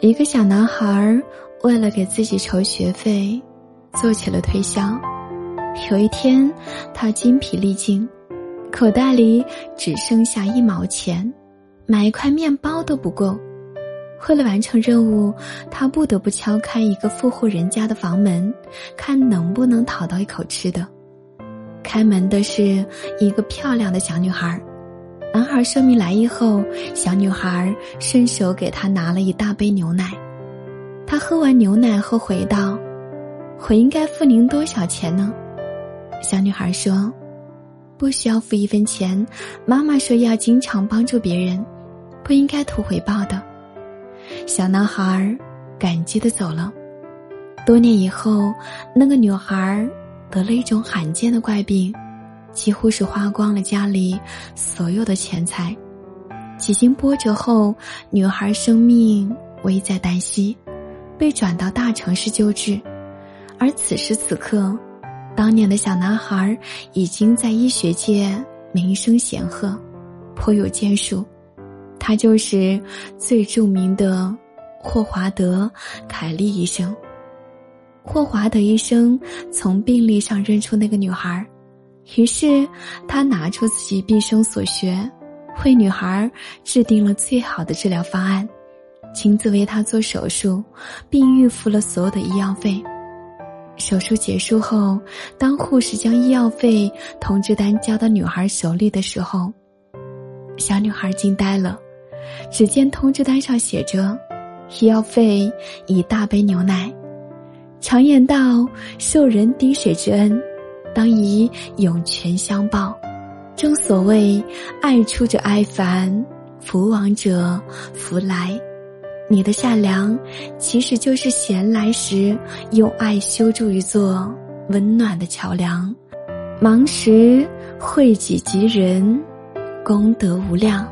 一个小男孩为了给自己筹学费，做起了推销。有一天，他精疲力尽，口袋里只剩下一毛钱，买一块面包都不够。为了完成任务，他不得不敲开一个富户人家的房门，看能不能讨到一口吃的。开门的是一个漂亮的小女孩。男孩说明来意后，小女孩顺手给他拿了一大杯牛奶。他喝完牛奶后回道：“我应该付您多少钱呢？”小女孩说：“不需要付一分钱。妈妈说要经常帮助别人，不应该图回报的。”小男孩感激的走了。多年以后，那个女孩得了一种罕见的怪病。几乎是花光了家里所有的钱财，几经波折后，女孩生命危在旦夕，被转到大城市救治。而此时此刻，当年的小男孩已经在医学界名声显赫，颇有建树。他就是最著名的霍华德·凯利医生。霍华德医生从病历上认出那个女孩。于是，他拿出自己毕生所学，为女孩制定了最好的治疗方案，亲自为她做手术，并预付了所有的医药费。手术结束后，当护士将医药费通知单交到女孩手里的时候，小女孩惊呆了。只见通知单上写着：“医药费一大杯牛奶。”常言道：“受人滴水之恩。”当以涌泉相报，正所谓爱出者爱返，福往者福来。你的善良，其实就是闲来时用爱修筑一座温暖的桥梁，忙时惠己及人，功德无量。